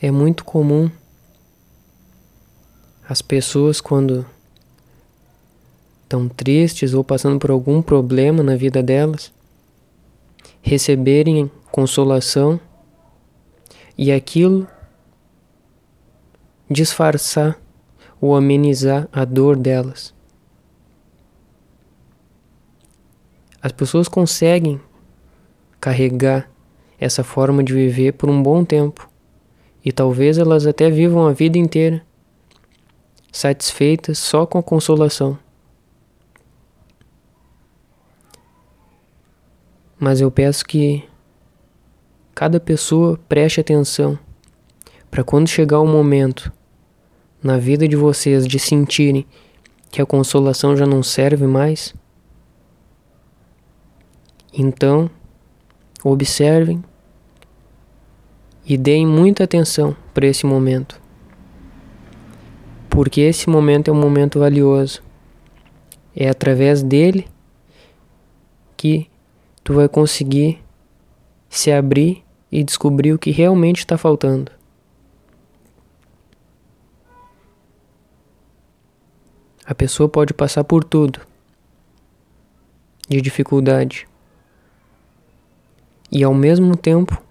é muito comum as pessoas, quando estão tristes ou passando por algum problema na vida delas, receberem consolação e aquilo disfarçar ou amenizar a dor delas. As pessoas conseguem carregar essa forma de viver por um bom tempo e talvez elas até vivam a vida inteira satisfeitas só com a consolação. Mas eu peço que cada pessoa preste atenção para quando chegar o momento na vida de vocês de sentirem que a consolação já não serve mais, então observem e deem muita atenção para esse momento. Porque esse momento é um momento valioso. É através dele que tu vai conseguir se abrir e descobrir o que realmente está faltando. A pessoa pode passar por tudo de dificuldade e ao mesmo tempo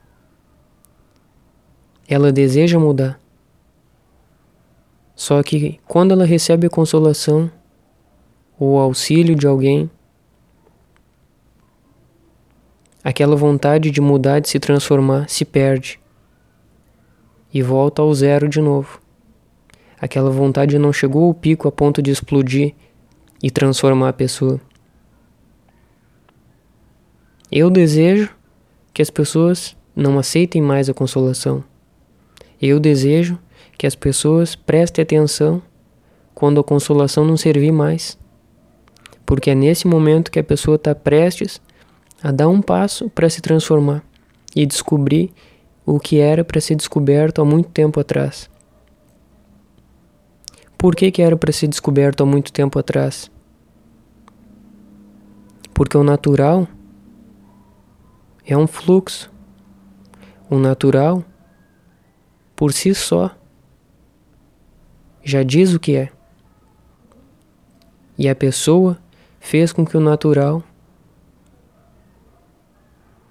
ela deseja mudar. Só que quando ela recebe a consolação ou auxílio de alguém, aquela vontade de mudar, de se transformar, se perde e volta ao zero de novo. Aquela vontade não chegou ao pico a ponto de explodir e transformar a pessoa. Eu desejo que as pessoas não aceitem mais a consolação. Eu desejo que as pessoas prestem atenção quando a consolação não servir mais. Porque é nesse momento que a pessoa está prestes a dar um passo para se transformar e descobrir o que era para ser descoberto há muito tempo atrás. Por que, que era para ser descoberto há muito tempo atrás? Porque o natural é um fluxo. O natural, por si só, já diz o que é. E a pessoa fez com que o natural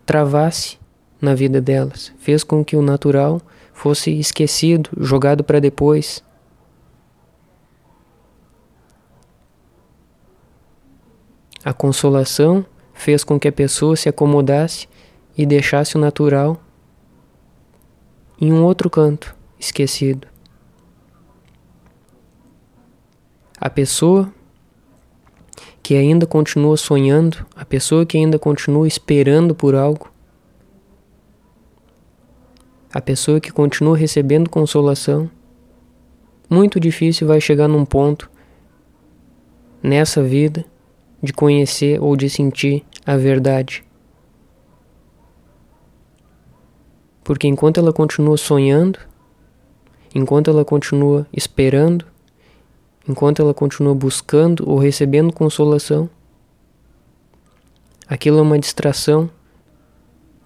travasse na vida delas, fez com que o natural fosse esquecido, jogado para depois. A consolação fez com que a pessoa se acomodasse e deixasse o natural em um outro canto, esquecido. A pessoa que ainda continua sonhando, a pessoa que ainda continua esperando por algo, a pessoa que continua recebendo consolação, muito difícil vai chegar num ponto nessa vida de conhecer ou de sentir a verdade. Porque enquanto ela continua sonhando, enquanto ela continua esperando, enquanto ela continua buscando ou recebendo consolação, aquilo é uma distração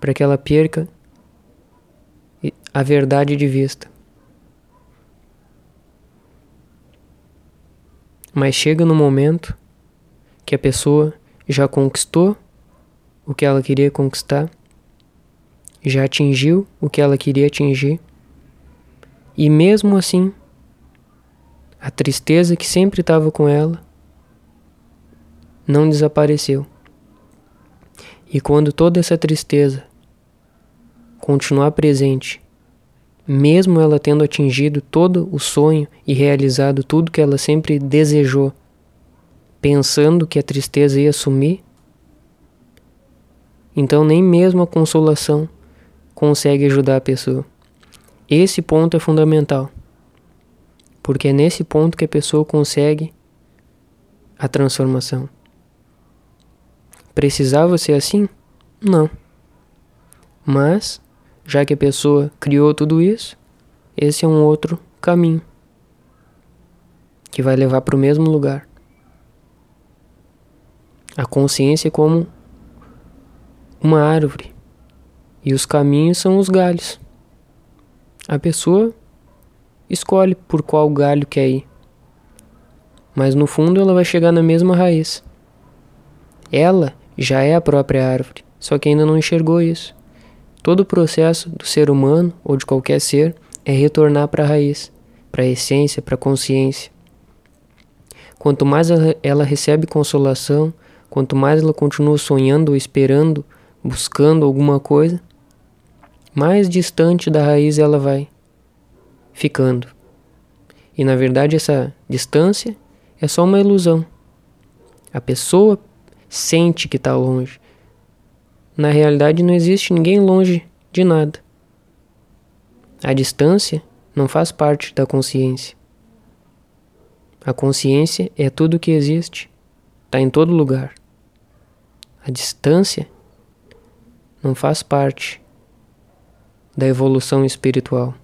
para que ela perca a verdade de vista. Mas chega no momento que a pessoa já conquistou o que ela queria conquistar já atingiu o que ela queria atingir, e mesmo assim, a tristeza que sempre estava com ela não desapareceu. E quando toda essa tristeza continuar presente, mesmo ela tendo atingido todo o sonho e realizado tudo que ela sempre desejou, pensando que a tristeza ia sumir, então nem mesmo a consolação consegue ajudar a pessoa. Esse ponto é fundamental, porque é nesse ponto que a pessoa consegue a transformação. Precisava ser assim? Não. Mas, já que a pessoa criou tudo isso, esse é um outro caminho que vai levar para o mesmo lugar. A consciência é como uma árvore e os caminhos são os galhos. a pessoa escolhe por qual galho quer ir. Mas no fundo ela vai chegar na mesma raiz. Ela já é a própria árvore, só que ainda não enxergou isso. Todo o processo do ser humano ou de qualquer ser é retornar para a raiz, para a essência, para a consciência. Quanto mais ela recebe consolação, quanto mais ela continua sonhando ou esperando, buscando alguma coisa, mais distante da raiz ela vai ficando. E na verdade essa distância é só uma ilusão. A pessoa sente que está longe. Na realidade não existe ninguém longe de nada. A distância não faz parte da consciência. A consciência é tudo que existe, está em todo lugar. A distância não faz parte da evolução espiritual.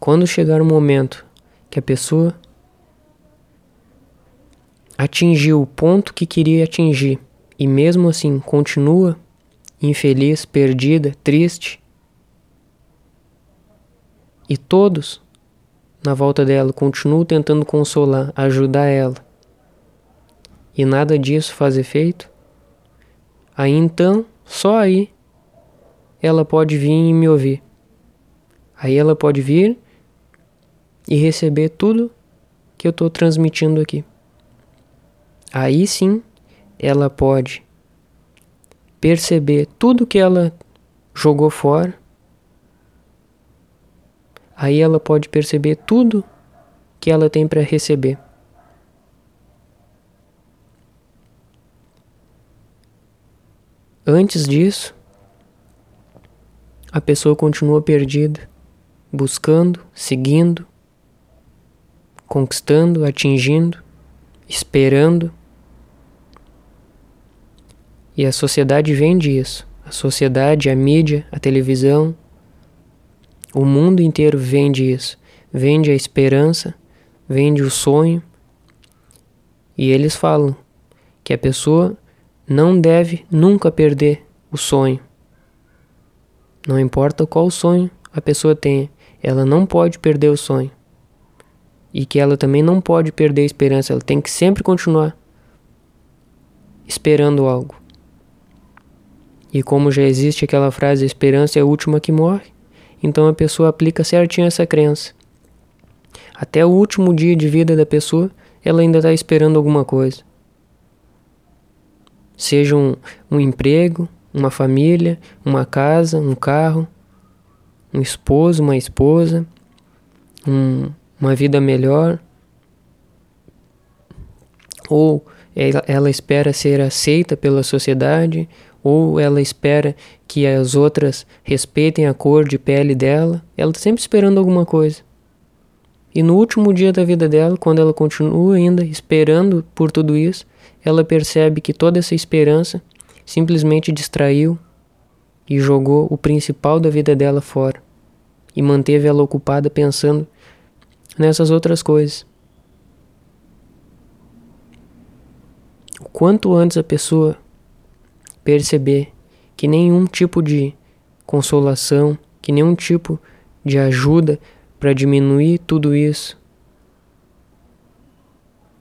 Quando chegar o momento que a pessoa atingiu o ponto que queria atingir e mesmo assim continua infeliz, perdida, triste, e todos na volta dela continuam tentando consolar, ajudar ela, e nada disso faz efeito, aí então, só aí, ela pode vir e me ouvir. Aí ela pode vir e receber tudo que eu estou transmitindo aqui. Aí sim, ela pode perceber tudo que ela jogou fora. Aí ela pode perceber tudo que ela tem para receber. Antes disso, a pessoa continua perdida, buscando, seguindo, conquistando, atingindo, esperando. E a sociedade vende isso. A sociedade, a mídia, a televisão, o mundo inteiro vende isso. Vende a esperança, vende o sonho. E eles falam que a pessoa não deve nunca perder o sonho. Não importa qual sonho a pessoa tenha, ela não pode perder o sonho e que ela também não pode perder a esperança, ela tem que sempre continuar esperando algo. E como já existe aquela frase, a esperança é a última que morre, então a pessoa aplica certinho essa crença. Até o último dia de vida da pessoa, ela ainda está esperando alguma coisa. Seja um, um emprego, uma família, uma casa, um carro, um esposo, uma esposa, um, uma vida melhor, ou ela espera ser aceita pela sociedade, ou ela espera que as outras respeitem a cor de pele dela, ela está sempre esperando alguma coisa. E no último dia da vida dela, quando ela continua ainda esperando por tudo isso, ela percebe que toda essa esperança simplesmente distraiu e jogou o principal da vida dela fora e manteve ela ocupada pensando nessas outras coisas. O quanto antes a pessoa perceber que nenhum tipo de consolação, que nenhum tipo de ajuda para diminuir tudo isso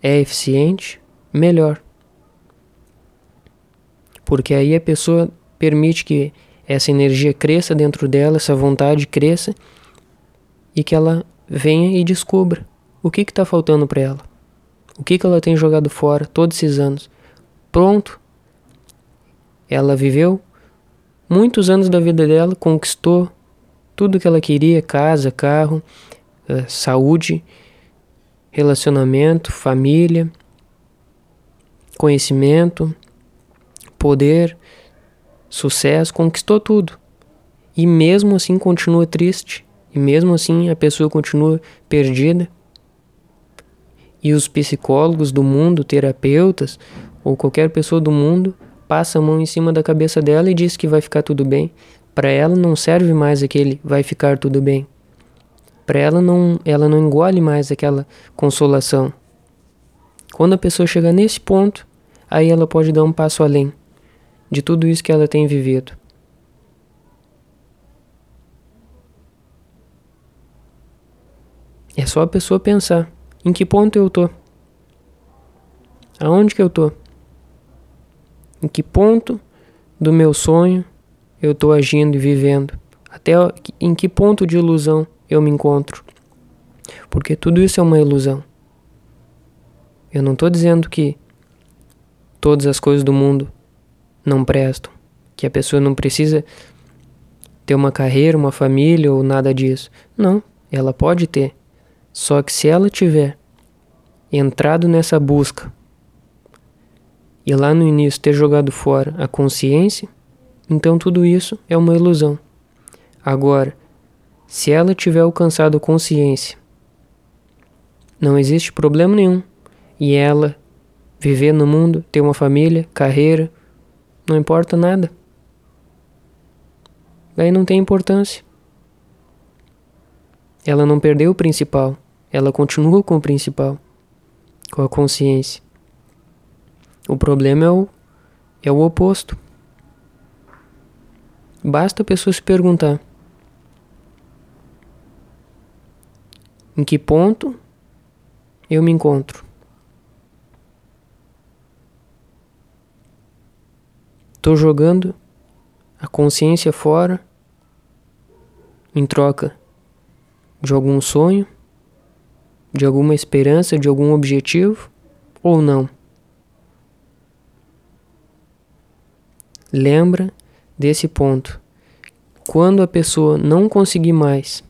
é eficiente, melhor. Porque aí a pessoa permite que essa energia cresça dentro dela, essa vontade cresça e que ela venha e descubra o que está faltando para ela. O que, que ela tem jogado fora todos esses anos. Pronto. Ela viveu muitos anos da vida dela, conquistou tudo que ela queria: casa, carro, eh, saúde, relacionamento, família, conhecimento, poder, sucesso, conquistou tudo. E mesmo assim continua triste, e mesmo assim a pessoa continua perdida. E os psicólogos do mundo, terapeutas ou qualquer pessoa do mundo passa a mão em cima da cabeça dela e diz que vai ficar tudo bem. Para ela não serve mais aquele vai ficar tudo bem. Para ela não, ela não engole mais aquela consolação. Quando a pessoa chega nesse ponto, aí ela pode dar um passo além de tudo isso que ela tem vivido. É só a pessoa pensar em que ponto eu tô. Aonde que eu tô? Em que ponto do meu sonho eu tô agindo e vivendo? Até em que ponto de ilusão eu me encontro? Porque tudo isso é uma ilusão. Eu não estou dizendo que todas as coisas do mundo não prestam, que a pessoa não precisa ter uma carreira, uma família ou nada disso. Não, ela pode ter. Só que se ela tiver entrado nessa busca e lá no início ter jogado fora a consciência, então tudo isso é uma ilusão. Agora, se ela tiver alcançado consciência, não existe problema nenhum e ela viver no mundo, ter uma família, carreira, não importa nada. Daí não tem importância. Ela não perdeu o principal. Ela continua com o principal, com a consciência. O problema é o, é o oposto. Basta a pessoa se perguntar: em que ponto eu me encontro? Estou jogando a consciência fora em troca de algum sonho? de alguma esperança, de algum objetivo ou não. Lembra desse ponto. Quando a pessoa não conseguir mais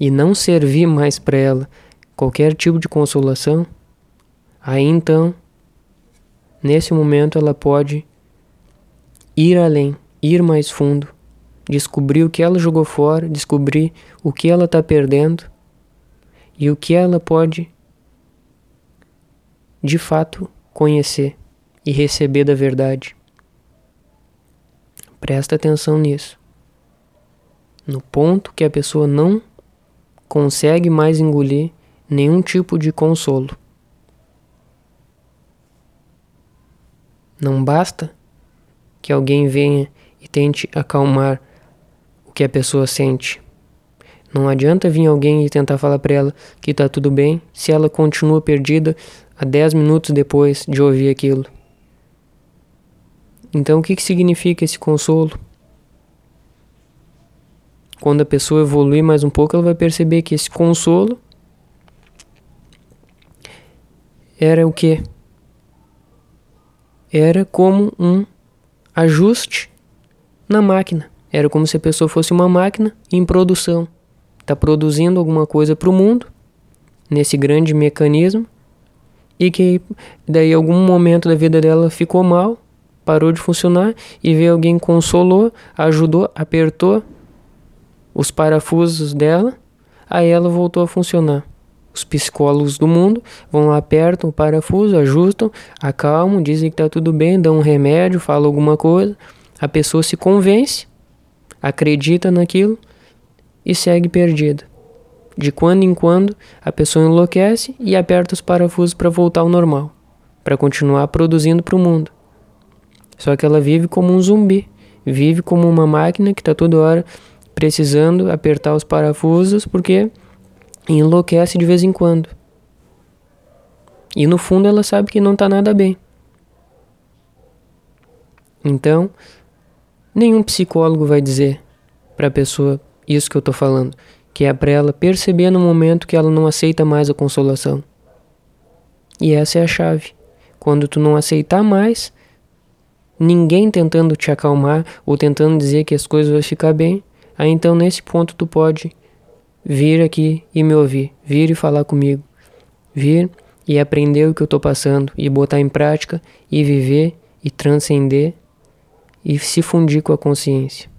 e não servir mais para ela qualquer tipo de consolação, aí então, nesse momento, ela pode ir além, ir mais fundo, descobrir o que ela jogou fora, descobrir o que ela está perdendo e o que ela pode de fato conhecer e receber da verdade. Presta atenção nisso. No ponto que a pessoa não consegue mais engolir nenhum tipo de consolo. Não basta que alguém venha e tente acalmar o que a pessoa sente. Não adianta vir alguém e tentar falar para ela que tá tudo bem se ela continua perdida a 10 minutos depois de ouvir aquilo. Então, o que, que significa esse consolo? Quando a pessoa evoluir mais um pouco, ela vai perceber que esse consolo era o que? Era como um ajuste na máquina. Era como se a pessoa fosse uma máquina em produção está produzindo alguma coisa para o mundo nesse grande mecanismo e que daí algum momento da vida dela ficou mal, parou de funcionar e veio alguém consolou, ajudou, apertou os parafusos dela, aí ela voltou a funcionar. Os psicólogos do mundo vão lá, apertam o parafuso, ajustam, acalmam, dizem que está tudo bem, dão um remédio, falam alguma coisa, a pessoa se convence, acredita naquilo e segue perdida. De quando em quando, a pessoa enlouquece e aperta os parafusos para voltar ao normal, para continuar produzindo para o mundo. Só que ela vive como um zumbi, vive como uma máquina que está toda hora precisando apertar os parafusos porque enlouquece de vez em quando. E no fundo ela sabe que não está nada bem. Então, nenhum psicólogo vai dizer para a pessoa isso que eu tô falando, que é para ela perceber no momento que ela não aceita mais a consolação. E essa é a chave. Quando tu não aceitar mais, ninguém tentando te acalmar ou tentando dizer que as coisas vão ficar bem, aí então nesse ponto tu pode vir aqui e me ouvir, vir e falar comigo, vir e aprender o que eu estou passando e botar em prática e viver e transcender e se fundir com a consciência.